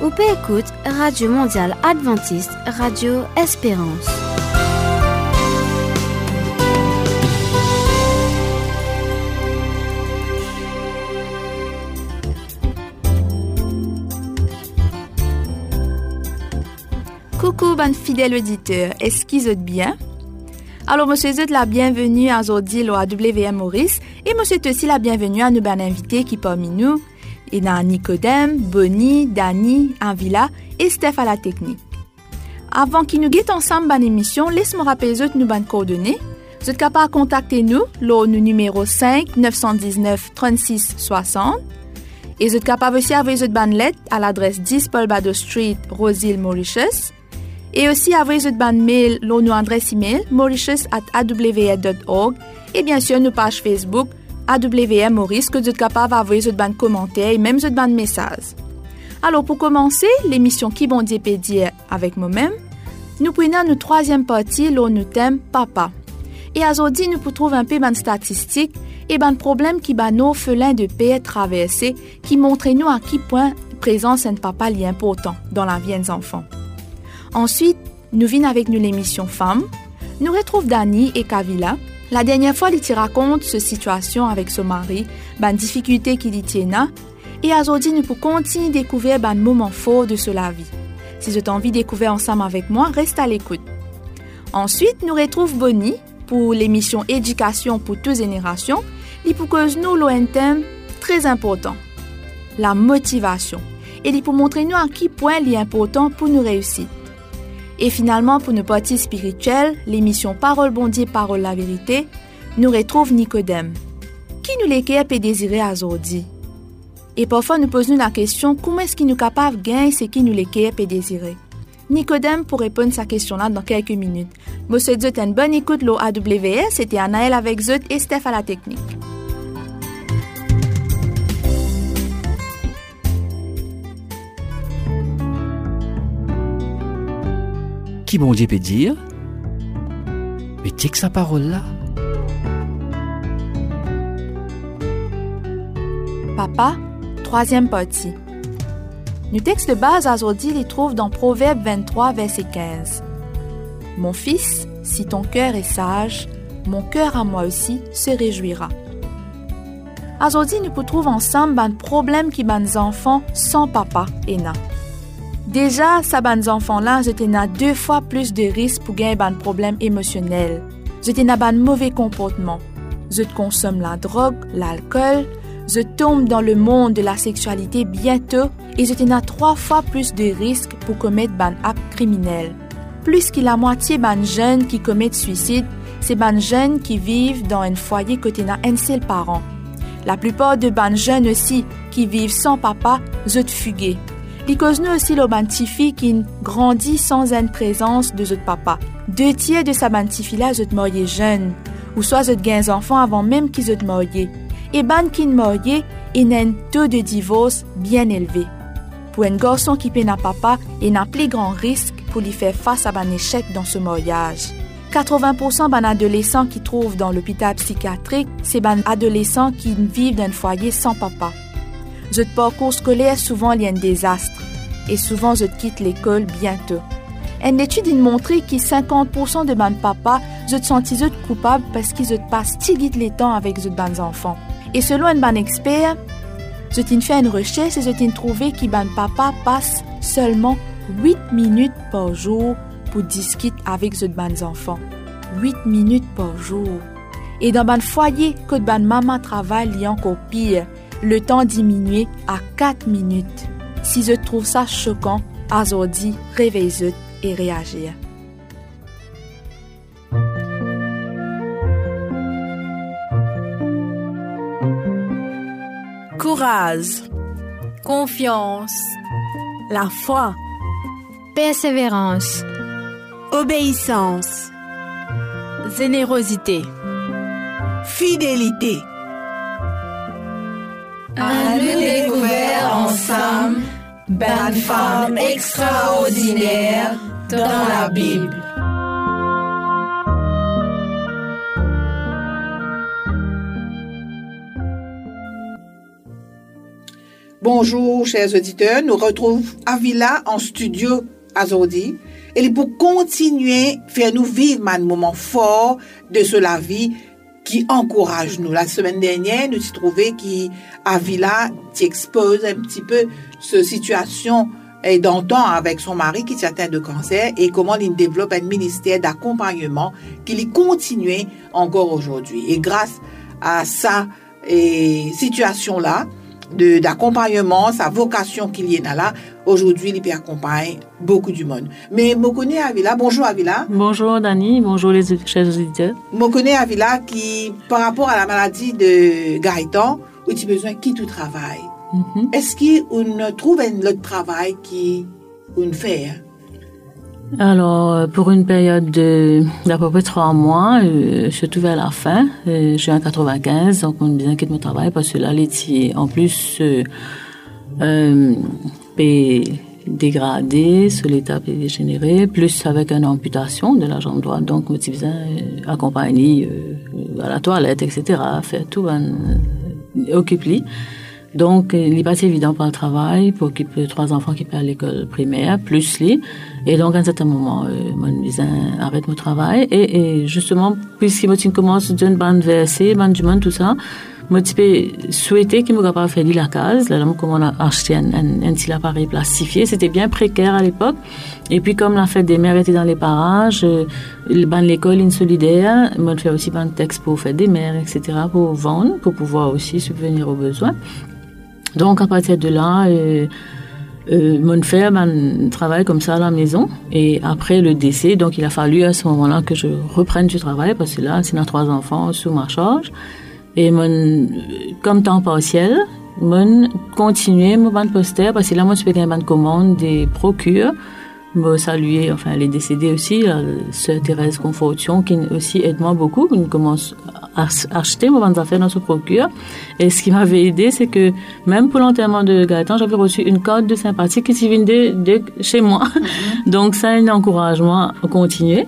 Ou peut écoute Radio Mondiale Adventiste, Radio Espérance. Coucou, ban fidèle auditeur, est-ce qu'ils bien? Alors, monsieur Zut la bienvenue à Zodil à WM Maurice et monsieur aussi la bienvenue à nos ban invités qui parmi nous, et dans Nicodème, Bonnie, Dani, Anvila et Steph à la technique. Avant qu'ils nous guettent ensemble ban émission, laisse-moi rappeler nous ban coordonnées. Vous êtes capable de contacter nous, le numéro 5 919 36 60. Et vous êtes capable aussi d'envoyer votre ban lettre à l'adresse 10 Paul Bado Street, Rosehill, Mauritius. Et aussi envoyer votre ban mail, nos adresse email, mauritius at awr.org. Et bien sûr, nos pages Facebook, AWM Maurice, que vous êtes capable d'envoyer votre ban commentaires et même ban messages. Alors, pour commencer, l'émission Qui bon dire avec moi-même, nous prenons notre troisième partie, là, nous thème Papa. Et aujourd'hui, nous pouvons trouver un peu de statistiques et de problèmes qui ban nos felins de paix traversés, qui montrent nous à quel point présence un papa est important dans la vie des enfants. Ensuite, nous venons avec nous l'émission Femmes. Nous retrouvons Dani et Kavila. La dernière fois, ils racontent ce situation avec son mari, ban difficulté qu'il y tient. Et aujourd'hui, nous pouvons continuer à découvrir ban moment fort de la vie. Si vous avez envie de découvrir ensemble avec moi, reste à l'écoute. Ensuite, nous retrouvons Bonnie pour l'émission Éducation pour toutes générations. Et pour que nous un thème très important, la motivation. Et pour montrer nous à quel point il est important pour nous réussir. Et finalement, pour nos parties spirituelles, l'émission Parole Bondier, Parole la vérité, nous retrouve Nicodème. Qui nous l'équipe et désirer à Zordi? Et parfois, nous posons la question comment est-ce qu'il nous capable de gagner ce qui nous l'équipe et désirer? Nicodème pour répondre à sa question-là dans quelques minutes. Monsieur Zut, une bonne écoute, l'eau AWS, c'était Anaël avec Zut et Steph à la technique. Qui bon Dieu peut dire Mais tiens que sa parole là. Papa, troisième partie. Le texte de base aujourd'hui les trouve dans Proverbe 23, verset 15. Mon fils, si ton cœur est sage, mon cœur à moi aussi se réjouira. Aujourd'hui, nous trouvons ensemble un problème qui ban enfants sans papa et na. Déjà, sa ban enfants-là, je na deux fois plus de risques pour gagner un problème émotionnel. Je ban mauvais comportement. Je consomme la drogue, l'alcool, je tombe dans le monde de la sexualité bientôt et je trois fois plus de risques pour commettre ban acte criminel. Plus que la moitié ban jeunes qui commettent suicide, c'est ban jeunes qui vivent dans un foyer côté na un seul parent. La plupart de ban jeunes aussi qui vivent sans papa, je fuguer. Because nous aussi le bantifi qui grandit sans une présence de notre papa. Deux tiers de sa bantifi là, zot marié jeune, ou soit zot gains enfants avant même qu'ils zot marié. Et ban qui marié, un taux de divorce bien élevé. Pour un garçon qui peine à papa, il a un plus grand risque pour lui faire face à un échec dans ce mariage. 80% ban adolescents qui trouvent dans l'hôpital psychiatrique, c'est ban adolescents qui vivent dans un foyer sans papa. Votre parcours scolaire souvent a un désastre et souvent je quitte l'école bientôt. Une étude a montré que 50% de ban papa je senti coupable parce qu'ils passent si les temps avec les ban enfants. Et selon un ban expert, je fait une recherche et je trouvé que papa passe seulement 8 minutes par jour pour discuter avec les ban enfants. 8 minutes par jour. Et dans ban foyer que ban maman travaille, il y a encore pire le temps diminué à 4 minutes. Si je trouve ça choquant, aujourd'hui, réveille et réagir. Courage, confiance, la foi, persévérance, obéissance, générosité, fidélité. À nous découvrir ensemble, belle femme extraordinaire dans la Bible. Bonjour, chers auditeurs. Nous retrouvons Avila en studio aujourd'hui. Et pour continuer, faire nous vivre un moment fort de ce la vie qui encourage nous. La semaine dernière, nous avons trouvé qu'Avila expose un petit peu ce situation et d'antan avec son mari qui s'atteint de cancer et comment il développe un ministère d'accompagnement qui lui continue encore aujourd'hui. Et grâce à sa situation-là, d'accompagnement, sa vocation qu'il y a là, aujourd'hui, il peut accompagner beaucoup du monde. Mais Mokone Avila, bonjour Avila. Bonjour Dani, bonjour les chers auditeurs. Mokone Avila qui, par rapport à la maladie de Gaëtan, où tu as besoin de quitter le travail. Mm-hmm. Est-ce qu'on trouve un autre travail qui on fait? Alors, euh, pour une période d'à peu près trois mois, euh, surtout vers la fin, euh, je suis en 95, donc on bien quitte mon travail parce que là, l'étier, en plus, euh, euh, dégradé, sur l'état dégénéré, plus avec une amputation de la jambe droite, donc on besoin accompagner à la toilette, etc., faire tout, ben, occupe-lui. Donc, il n'est pas évident pour le travail, pour occuper trois enfants qui partent à l'école primaire, plus lui. Et donc, à un certain moment, euh, mon voisin arrête mon travail. Et, et justement, puisqu'il me commence d'une bande versée, monde, tout ça, moi, tu souhaiter qu'il me capable faire la case. Là, comme on a acheté un, un, un petit appareil plastifié. C'était bien précaire à l'époque. Et puis, comme la fête des mères était dans les parages, euh, le ban l'école insolidaire, moi, je fais aussi ban texte pour faire des mères, etc., pour vendre, pour pouvoir aussi subvenir aux besoins. Donc, à partir de là, euh, euh, mon frère ben, travaille comme ça à la maison. Et après le décès, donc il a fallu à ce moment-là que je reprenne du travail parce que là, c'est nos trois enfants sous ma charge. Et mon, comme temps partiel, mon continuer mon bande poster parce que là, moi, je fais une bande commande des procures me saluer, enfin elle est décédée aussi, la sœur Thérèse Confortion, qui aussi aide moi beaucoup, qui commence acheter mes affaires dans ce procure. Et ce qui m'avait aidé, c'est que même pour l'enterrement de Gaëtan, j'avais reçu une carte de sympathie qui vient de, de, chez moi. Mm-hmm. Donc ça, un encouragement à continuer.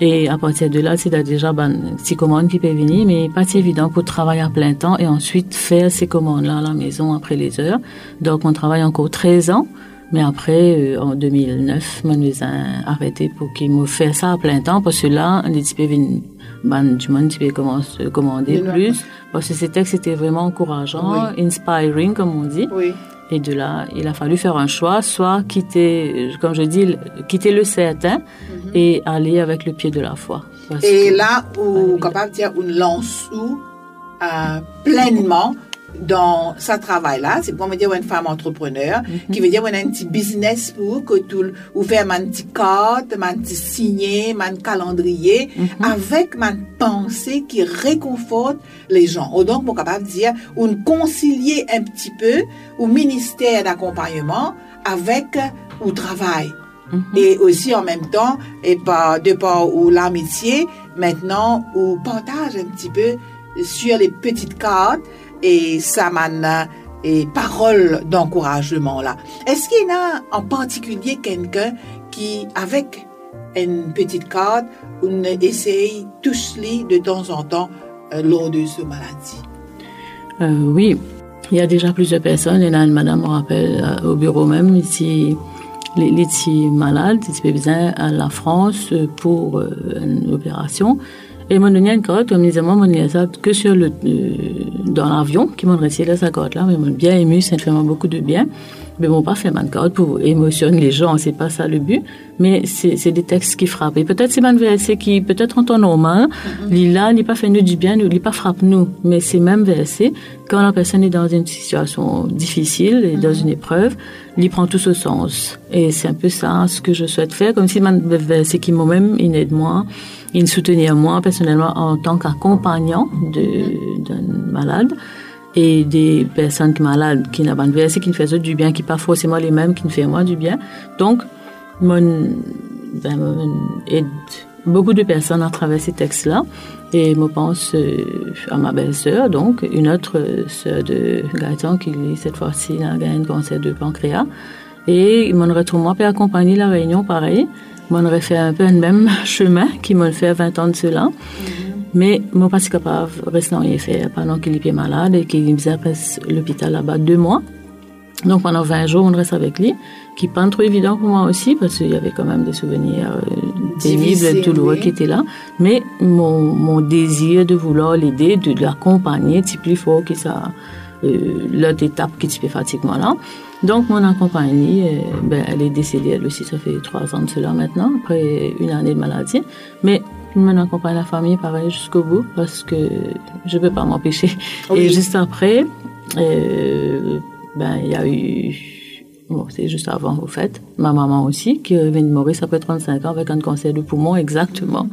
Et à partir de là, c'est déjà ben, ces commandes qui peuvent venir, mais pas si évident pour travailler à plein temps et ensuite faire ces commandes-là à la maison après les heures. Donc on travaille encore 13 ans. Mais après, euh, en 2009, mon a arrêté pour qu'il me fasse ça à plein temps parce que là, les types ben, du monde qui commence à commander plus parce que c'était c'était vraiment encourageant, inspiring comme on dit. Oui. Et de là, il a fallu faire un choix, soit quitter, comme je dis, quitter le certain mm-hmm. et aller avec le pied de la foi. Et là, où capable de dire, on lance où euh, pleinement dans sa travail-là, c'est pour me dire une femme entrepreneur, qui veut dire on a un petit business pour que tout, ou faire un petit carte, un petit signé, un calendrier, avec ma pensée qui réconforte les gens. Ou donc, pour capable de dire, on concilier un petit peu au ministère d'accompagnement avec au travail. Et aussi en même temps, et pas de par ou l'amitié, maintenant, ou partage un petit peu sur les petites cartes et ça m'a et parole d'encouragement là. Est-ce qu'il y a en particulier quelqu'un qui, avec une petite carte, on essaye tous les de temps en temps euh, lors de ce maladie? Euh, oui, il y a déjà plusieurs personnes. Il y a une madame, on rappelle, euh, au bureau même, ici, les, les malades, ils besoin à la France pour une opération. Et mon une carotte, comme disait moi, mon ça que sur le, euh, dans l'avion, qui m'ont retiré sa carotte là, mais m'ont bien ému, ça me fait beaucoup de bien. Mais bon, pas fait ma carotte pour émotionner les gens, c'est pas ça le but. Mais c'est des textes qui frappent. Et peut-être c'est verset qui, peut-être en temps normal, mm là, n'est pas fait nous du bien, il pas frappe nous. Mais c'est même verset, quand la personne est dans une situation difficile et dans une épreuve, il prend tout ce sens. Et c'est un peu ça, ce que je souhaite faire, comme si man verset qui moi-même, il aide moi il soutenir moi personnellement en tant qu'accompagnant d'un malade et des personnes malades qui verset, qui ne font du bien, qui pas forcément les mêmes, qui ne font moi du bien. Donc, mon, ben, aide beaucoup de personnes à travers ces textes-là. Et je pense euh, à ma belle-sœur, donc, une autre sœur de Gaëtan qui, cette fois-ci, a gagné un cancer de pancréas. Et mon retour, moi, peut accompagner la réunion pareil on aurait fait un peu le même chemin qui m'a fait 20 ans de cela. Mais mon pas capable de effet pendant qu'il était malade et qu'il faisait à l'hôpital là-bas deux mois. Donc pendant 20 jours, on reste avec lui, qui n'est pas trop évident pour moi aussi, parce qu'il y avait quand même des souvenirs euh, pénibles, Difficiles, douloureux qui étaient là. Mais mon, mon désir de vouloir l'aider, de l'accompagner, c'est plus fort que ça, euh, l'autre étape qui fait pratiquement là. Donc mon accompagnée, euh, ben, elle est décédée, elle aussi, ça fait trois ans de cela maintenant, après une année de maladie. Mais mon accompagne la famille pareil jusqu'au bout, parce que je peux pas m'empêcher. Oui. Et juste après, euh, ben, il y a eu, bon, c'est juste avant, au fait, ma maman aussi, qui vient de mourir, ça fait 35 ans, avec un cancer du poumon, exactement,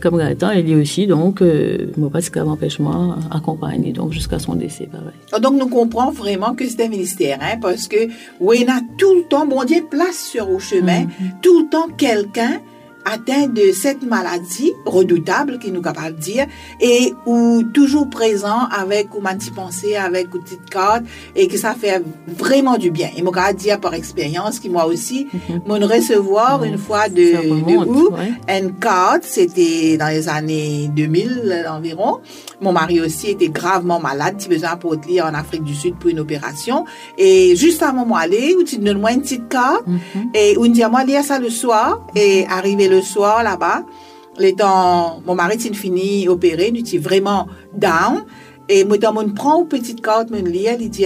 comme Gaëtan, et lui aussi, donc, euh, qu'elle m'empêche, moi, accompagner, donc, jusqu'à son décès, pareil. Donc, nous comprenons vraiment que c'est un ministère, hein, parce que, oui, on a tout le temps, bon Dieu, place sur au chemin, tout le temps quelqu'un atteint de cette maladie redoutable, qui nous capable de dire, et ou toujours présent avec ou m'y penser avec une petite carte, et que ça fait vraiment du bien. Et moi, je dire par expérience, qui moi aussi, mon recevoir une fois de, de remonte, août, ouais. une carte, c'était dans les années 2000 euh, environ. Mon mari aussi était gravement malade, il besoin pour lire en Afrique du Sud pour une opération. Et juste avant moi aller, où tu donnes moi une petite carte, et on dit à moi lire ça le soir, et arrivé le soir là-bas, temps, mon mari s'est fini opéré, était vraiment down, et moi, dans mon prend une petite carte, me lire, il dit,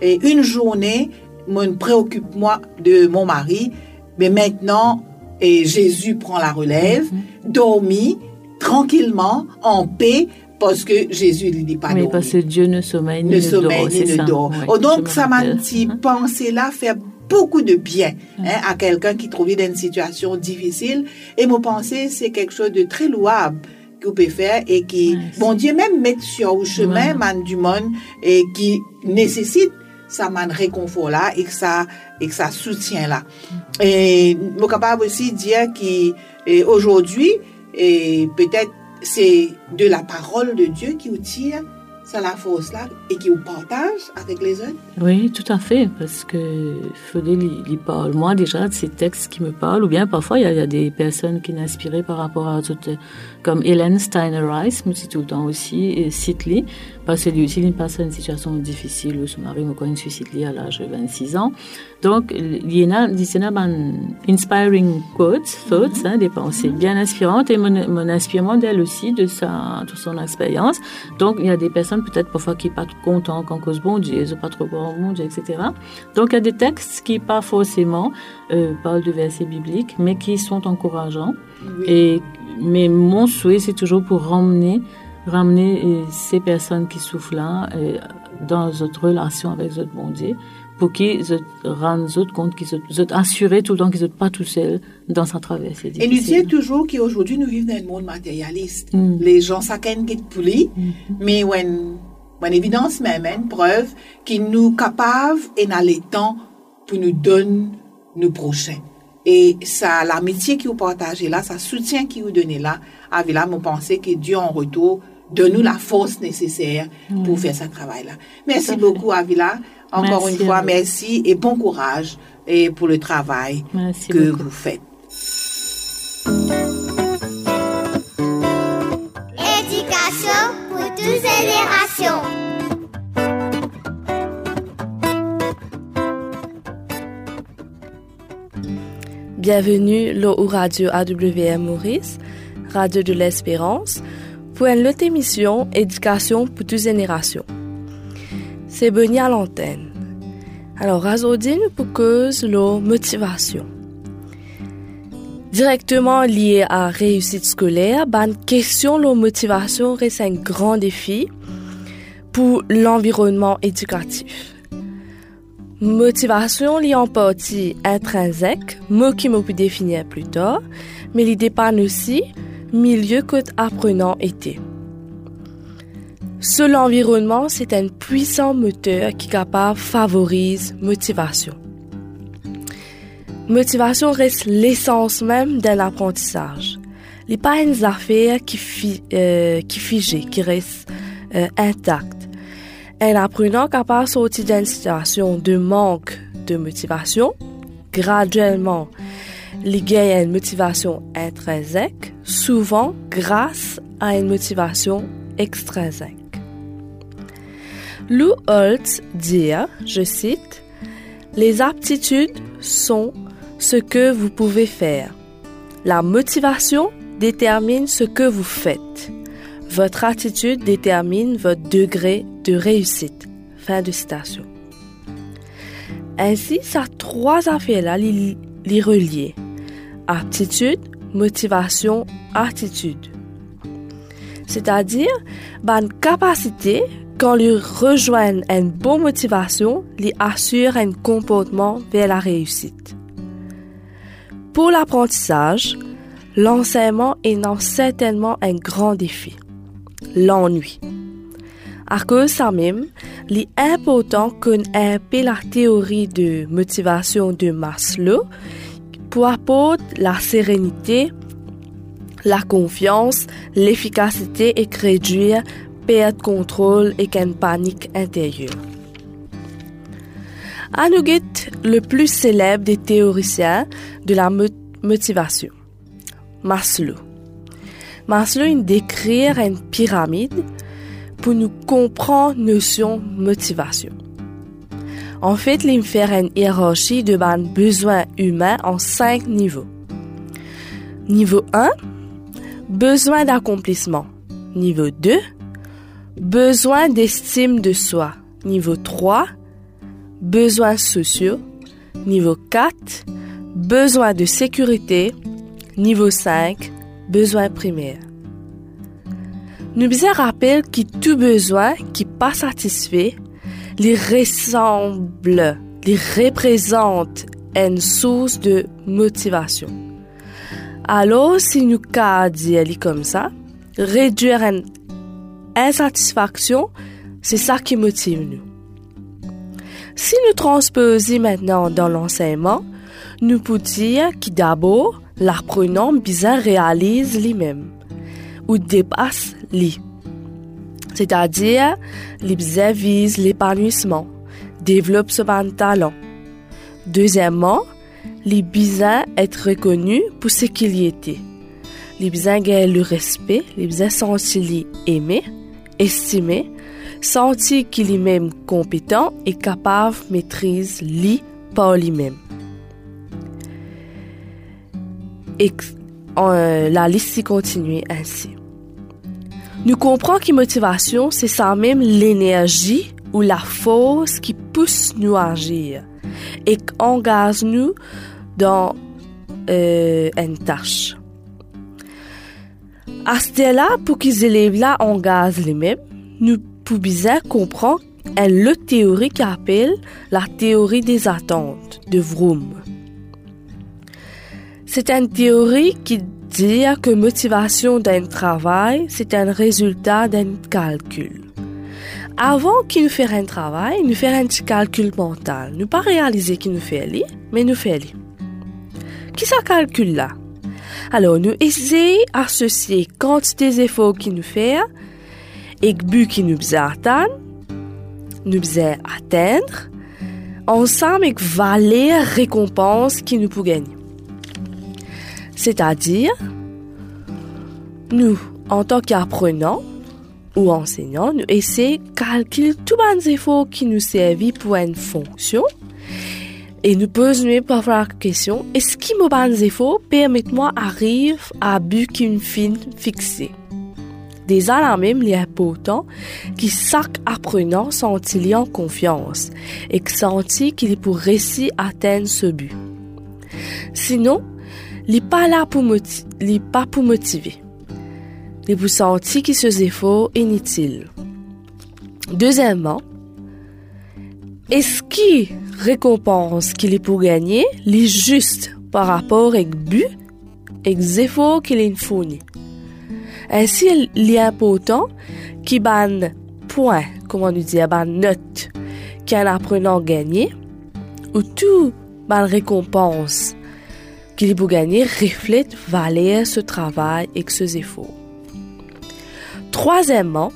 et une journée, me préoccupe moi de mon mari, mais maintenant, et Jésus prend la relève, dormi, tranquillement, en paix, parce que Jésus lui dit pas Oui, parce que Dieu ne sommeille ni Ne ne, sommeille dort, ni c'est ne dort. Oh, donc, ça m'a petit Mhm. pensée là fait beaucoup de bien hein, à quelqu'un qui trouve dans une situation difficile. Et mon pensée, c'est quelque chose de très louable que vous pouvez faire et qui, bon Dieu, même mettre sur le chemin, man du monde, et qui nécessite ça man réconfort là et que ça, et que ça soutient là. Et, je suis capable aussi de dire qu'aujourd'hui, et peut-être c'est de la parole de Dieu qui vous tire, ça la force là, et qui vous partage avec les autres. Oui, tout à fait, parce que Fodé, il, parle, moi déjà, de ces textes qui me parlent, ou bien parfois il y a, des personnes qui m'inspirent par rapport à toutes, comme Hélène Steiner Rice, me dit tout le temps aussi, et Sitley, parce que lui aussi, il passe à une situation difficile, son mari me connaît suicide à l'âge de 26 ans. Donc, il y en a, en un inspiring quotes, thoughts, hein, des pensées bien inspirantes, et mon, mon inspirement d'elle aussi, de sa, de son expérience. Donc, il y a des personnes peut-être parfois qui pas contents qu'en cause bon Dieu, ils n'ont pas trop bon Dieu, etc. Donc, il y a des textes qui pas forcément euh, parlent de versets bibliques, mais qui sont encourageants. Et, mais mon souhait, c'est toujours pour ramener, ramener euh, ces personnes qui souffrent là euh, dans notre relation avec notre bon Dieu, pour qu'ils se rendent autres compte qu'ils sont assurés tout le temps qu'ils ne sont pas tout seuls dans sa traversée. Et nous disons toujours qu'aujourd'hui, nous vivons dans un monde matérialiste. Mm. Les gens, chacun qui pour lui, mais when, when évidence même, une preuve qui nous capable et dans les temps pour nous donner nos prochains. Et ça, l'amitié qui vous partagez là, ça soutien qui vous donnez là, avec là, mon pensée que Dieu en retour donne nous la force nécessaire pour faire ce travail-là. Merci beaucoup, Avila. Encore Merci une fois, merci et bon courage et pour le travail Merci que beaucoup. vous faites. Éducation pour toutes générations. Bienvenue au radio AWM Maurice, Radio de l'Espérance, pour une autre émission Éducation pour toutes générations. C'est Bonnie à l'antenne. Alors, aujourd'hui, nous pour cause la motivation. Directement lié à réussite scolaire, ben, question la motivation reste un grand défi pour l'environnement éducatif. Motivation liée en partie intrinsèque, mot qui m'a pu définir plus tard, mais il dépanne aussi milieu que apprenant était. Seul l'environnement, c'est un puissant moteur qui capable favorise motivation. Motivation reste l'essence même d'un apprentissage. Il n'est pas une affaire qui, fi, euh, qui figée, qui reste euh, intacte. Un apprenant capable de sortir d'une situation de manque de motivation, graduellement, il gagne une motivation intrinsèque, souvent grâce à une motivation extrinsèque. Lou Holtz dit, je cite, Les aptitudes sont ce que vous pouvez faire. La motivation détermine ce que vous faites. Votre attitude détermine votre degré de réussite. Fin de citation. Ainsi, ça trois affaires-là, les, les relier. Aptitude, motivation, attitude. C'est-à-dire, bonne capacité, quand lui rejoignent une bonne motivation, lui assure un comportement vers la réussite. Pour l'apprentissage, l'enseignement est non certainement un grand défi. L'ennui. À cause ça même, il est important qu'on ait la théorie de motivation de Maslow pour apporter la sérénité, la confiance, l'efficacité et réduire perte contrôle et qu'une panique intérieure. Anuget, le plus célèbre des théoriciens de la motivation. Maslow. Maslow décrit une pyramide pour nous comprendre notion motivation. En fait, il hiérarchie de besoins humains en cinq niveaux. Niveau 1, besoin d'accomplissement. Niveau 2, besoin d'estime de soi. Niveau 3, besoins sociaux. Niveau 4, besoin de sécurité. Niveau 5, besoins primaires. Nous besoin rappelle que tout besoin qui pas satisfait les ressemble, les représente une source de motivation. Alors, si nous dire comme ça, réduire une insatisfaction, c'est ça qui motive nous. Si nous transposons maintenant dans l'enseignement, nous pouvons dire que d'abord, l'apprenant bien réalise lui-même ou dépasse lui. C'est-à-dire, les vise l'épanouissement, développe son talent. Deuxièmement, les besoins être reconnu pour ce qu'il était. Les besoins gagnent le respect, les besoins sentir aimé, estimé, sentir qu'il est même compétent et capable de maîtriser lui par lui-même. Euh, la liste continue ainsi. Nous comprenons que motivation, c'est ça même l'énergie ou la force qui pousse nous à agir et engage nous dans euh, une tâche. À ce là pour qu'ils élèves-là engagent les-mêmes, nous pouvons comprendre une autre théorie qui appelle la théorie des attentes de Vroom. C'est une théorie qui dit que motivation d'un travail, c'est un résultat d'un calcul. Avant qu'il nous fasse un travail, nous faisons un petit calcul mental. Nous pas réaliser qu'il nous fait aller, mais nous fait aller. Qui ça calcule là? Alors, nous essayons d'associer quantité d'efforts qu'il nous fait et but qu'il nous atteindre, nous atteindre, ensemble avec valeur récompense qui nous peut gagner. C'est-à-dire, nous, en tant qu'apprenants ou enseignants, nous essayons de calculer tous les efforts qui nous servent pour une fonction et nous posons parfois la question, est-ce que mes bons efforts permettent moi d'arriver à but qu'une fin fixée? Des ans même, il est important que chaque apprenant senti en confiance et que senti qu'il pour réussir atteindre ce but. Sinon, il n'est pas là pour motiver, pas pour motiver. Il vous sentir que ce efforts inutiles. Deuxièmement, est-ce qui récompense qu'il est pour gagner, est juste par rapport avec but et efforts qu'il est fourni. Ainsi, il est important qu'il ban point, comment nous dire, ban note qu'un apprenant gagné, ou tout ban récompense qu'il est pour gagner reflète valeur ce travail et ce efforts. Troisièmement,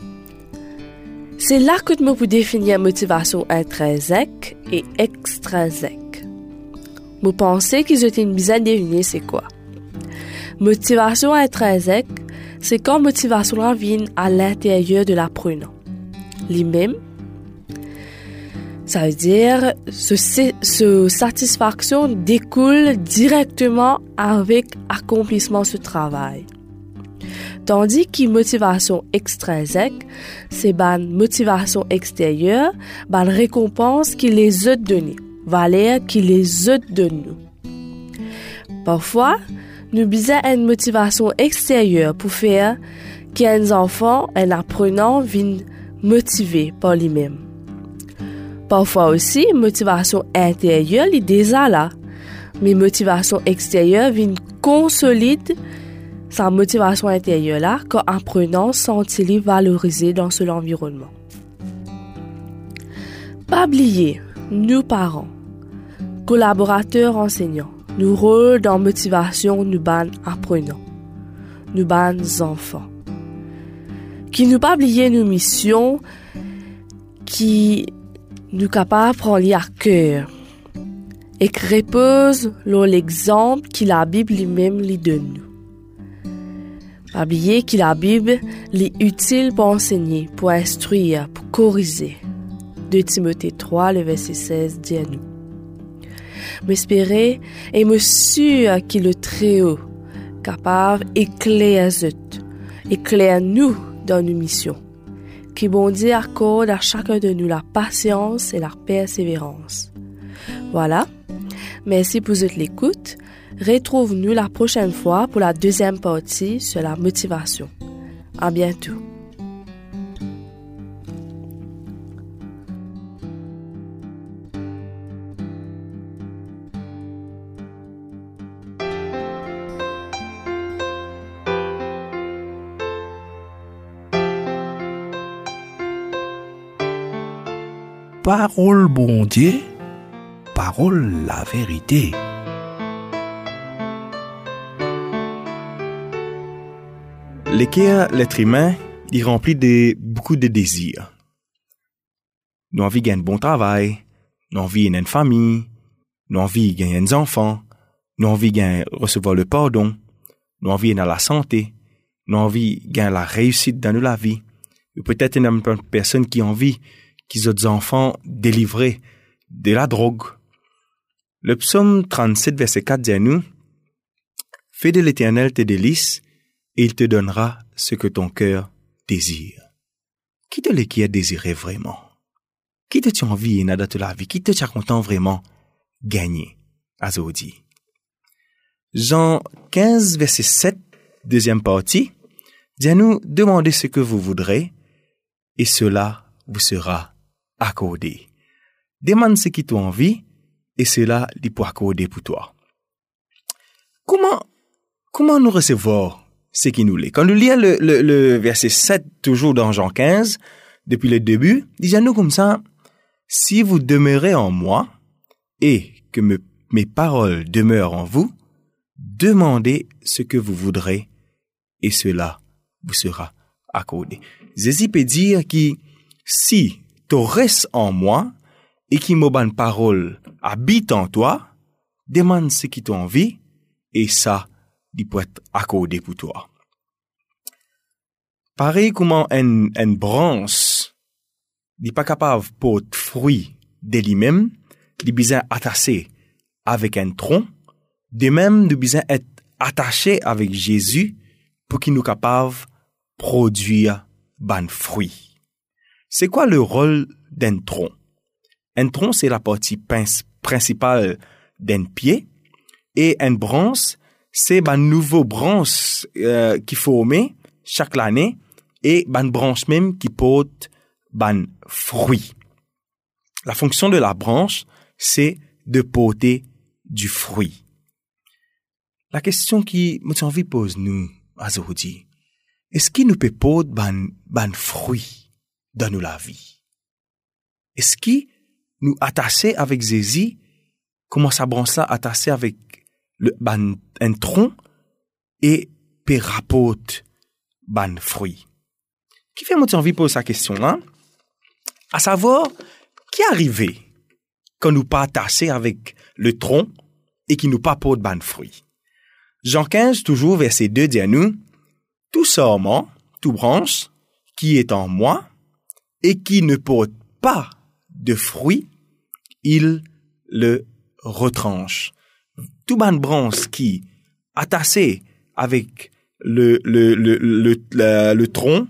c'est là que nous pouvons définir motivation intrinsèque et extrinsèque. Vous pensez qu'ils ont une bizarre définir c'est quoi? Motivation intrinsèque, c'est quand motivation vient à l'intérieur de l'apprenant. Lui-même, Ça veut dire ce, ce satisfaction découle directement avec accomplissement ce travail. Tandis que motivation extrinsèque, c'est une motivation extérieure, une récompense qui les a donnée, valeur qui les a nous. Parfois, nous avons une motivation extérieure pour faire qu'un enfant, un apprenant, vienne motivé par lui-même. Parfois aussi, motivation intérieure, est déjà là. Mais motivation extérieure vient consolide sa motivation intérieure là quand apprenant sent-il valorisé dans son environnement. Pas oublier, nous parents, collaborateurs enseignants, nous rôles dans motivation nous ban apprenants, nous ban enfants. Qui nous pas oublier nos missions, qui nous capables prendre à cœur et qui repose l'exemple que la Bible lui-même lui donne nous. oublier que la Bible est utile pour enseigner, pour instruire, pour corriger. 2 Timothée 3, le verset 16 dit à nous. M'espérer et me sûr qu'il est très haut, capable éclaire éclaire nous dans nos missions. Qui bon Dieu accorde à chacun de nous la patience et la persévérance. Voilà. Merci pour votre écoute. Retrouve-nous la prochaine fois pour la deuxième partie sur la motivation. À bientôt. Parole bon Dieu, parole la vérité. L'équerre, l'être humain, il remplit de beaucoup de désirs. Nous envie de gagner un bon travail, nous envie une famille, nous envie de gagner des enfants, nous envie de recevoir le pardon, nous envie dans la santé, nous envie de gagner la réussite dans la vie. Peut-être une personne qui envie qu'ils autres enfants délivrés de la drogue. Le psaume 37, verset 4 dit à nous, Fais de l'éternel tes délices, et il te donnera ce que ton cœur désire. Qui te le qui a désiré vraiment? Qui te tu envie et nada la vie? Qui te tu content vraiment gagner? Azodi. Jean 15, verset 7, deuxième partie, dit à nous, demandez ce que vous voudrez, et cela vous sera accordé. Demande ce qui t'a envie et cela lui pour accorder pour toi. Comment, comment nous recevoir ce qui nous l'est? Quand nous lisons le, le, verset 7, toujours dans Jean 15, depuis le début, disons-nous comme ça, si vous demeurez en moi et que mes paroles demeurent en vous, demandez ce que vous voudrez et cela vous sera accordé. Jésus peut dire que si tu restes en moi et qui me bonne parole habite en toi, demande ce qui t'en envie et ça, il peut être accordé pour toi. Pareil comment une, une branche n'est pas capable de fruit de lui-même, il besoin attaché avec un tronc, de même, il besoin être attaché avec Jésus pour qu'il nous capable de produire ban fruit. C'est quoi le rôle d'un tronc? Un tronc, c'est la partie principale d'un pied et une branche, c'est une nouvelle branche euh, qui forme chaque année et une branche même qui porte un fruit. La fonction de la branche, c'est de porter du fruit. La question qui me envie pose nous aujourd'hui, est-ce qu'il nous peut porter un fruit? Dans nous la vie. Est-ce qui nous attacher avec Jésus, comment ça branche là attaché avec le, ban, un tronc et peut rapporte ban fruit? Qui fait mon envie poser sa question là? À savoir, qui arrivé quand nous pas avec le tronc et qui nous pas ban fruit? Jean 15, toujours verset 2 dit à nous, tout sorment, tout branche, qui est en moi, et qui ne porte pas de fruits il le retranche. Tout ban branche qui attaché avec le le le le, le, le tronc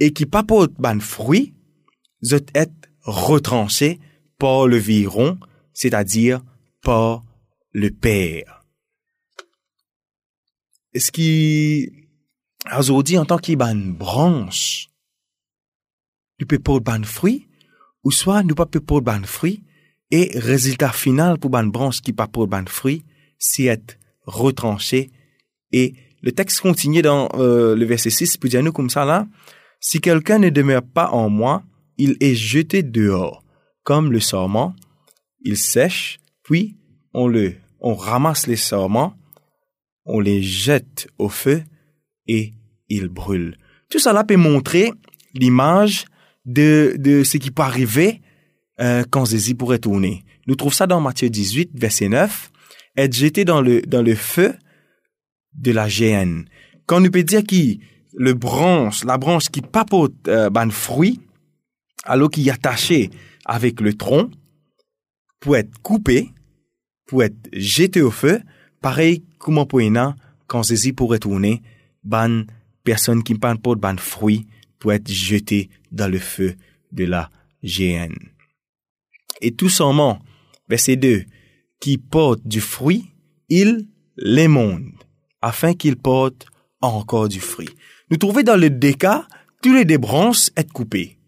et qui papote ban fruit, zot est retranché par le viron, c'est-à-dire par le père. Ce qui aujourd'hui en tant qu'il ban branche, nous peut pas ban fruit, ou soit nous pas peut pas ban fruit, et résultat final pour ban branche qui pas pour ban fruit, c'est être retranché. Et le texte continue dans euh, le verset 6, pour dire nous comme ça là, si quelqu'un ne demeure pas en moi, il est jeté dehors, comme le sorment, il sèche, puis on le, on ramasse les sorments, on les jette au feu et il brûle. Tout cela peut montrer l'image de, ce qui peut arriver euh, quand Jésus pourrait tourner. Nous trouvons ça dans Matthieu 18, verset 9, être jeté dans le, dans le feu de la géhenne. Quand nous peut dire qui le branche, la branche qui papote euh, ban fruit, alors qu'il est attaché avec le tronc, pour être coupé, pour être jeté au feu, pareil comme pour quand Jésus pourrait tourner, ban personne qui pas ban fruit pour être jeté dans le feu de la géhenne. Et tout simplement, verset 2, qui porte du fruit, il les monde, afin qu'il porte encore du fruit. Nous trouvons dans le déca, tous les deux branches être coupées.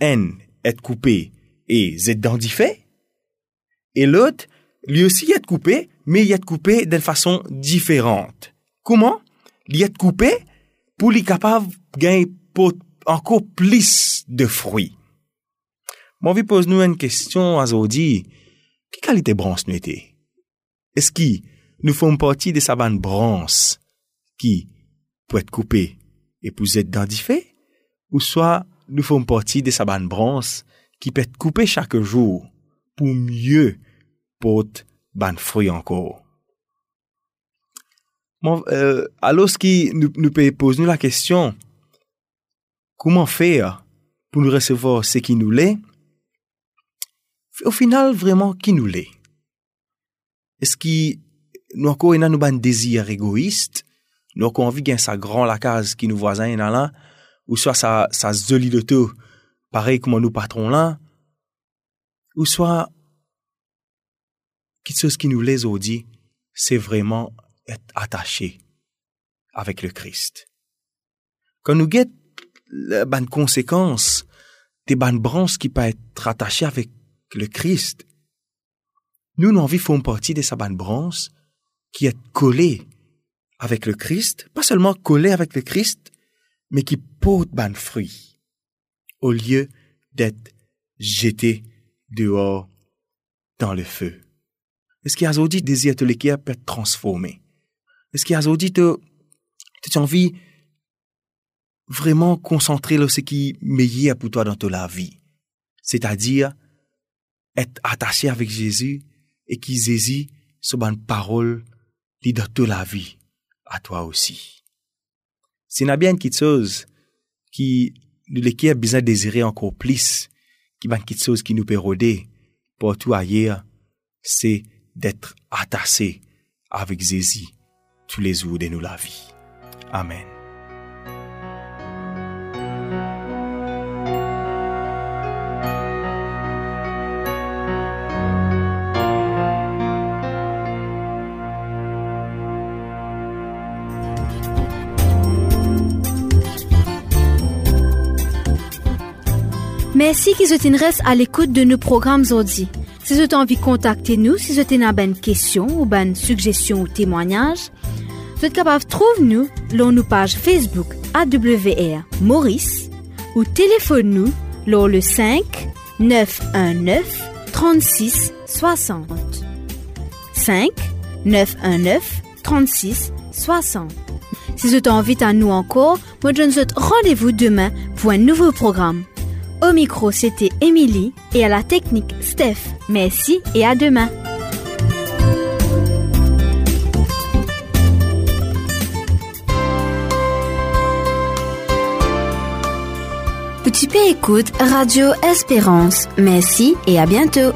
N est coupé et Z fait. Et l'autre, lui aussi est coupé, mais il est coupé d'une façon différente. Comment? Il est coupé pour lui capable de gagner encore plus de fruits. Mon vie pose nous une question à Zodi. Quelle qualité branche nous était? Est-ce que nous faisons partie de sa bande branche qui peut être coupée et pour être dentifée? Ou soit nous faisons partie de sa bande branche qui peut être coupée chaque jour pour mieux porter ban fruit encore? Bon, euh, alors, ce qui nous, nous peut poser la question, comment faire pour nous recevoir ce qui nous l'est? Au final, vraiment, qui nous l'est? Est-ce que nous encore nous ban désir égoïste? Nous avons envie de sa grand la case qui nous voisin là, ou soit sa, sa zoli de tout, pareil comme nous patrons là, ou soit, quelque chose qui nous les dit, c'est vraiment être attaché avec le Christ. Quand nous la bonne conséquence des bonnes branches qui peuvent être attachées avec le Christ, nous, nous envie faire partie de sa bonne branche qui est collée avec le Christ, pas seulement collée avec le Christ, mais qui porte ban fruit, au lieu d'être jeté dehors dans le feu. Est-ce qu'il y a aujourd'hui désir de l'équipe être transformé? Est-ce qu'il y a aujourd'hui de, tu envie vraiment concentrer sur ce qui est meilleur pour toi dans ta vie? C'est-à-dire, être attaché avec Jésus et qui Jésus, ce bonne parole, dit dans toute la vie, à toi aussi. C'est une bien quelque chose qui, l'équipe a besoin de désirer encore plus, qui va quelque chose qui nous peut rôder pour tout ailleurs, c'est d'être attaché avec Jésus tous les jours de nous la vie. Amen. Merci qu'ils vous à l'écoute de nos programmes aujourd'hui. Si vous avez envie de contacter nous, si vous avez une question ou une suggestion ou témoignage, vous êtes capable de trouver nous sur nos pages Facebook AWR Maurice ou téléphone nous sur le 5 919 36 60. 5 919 36 60. Si vous avez envie à nous encore, moi je vous rendez-vous demain pour un nouveau programme. Au micro, c'était Émilie et à la technique, Steph. Merci et à demain. Petit P écoute Radio Espérance. Merci et à bientôt.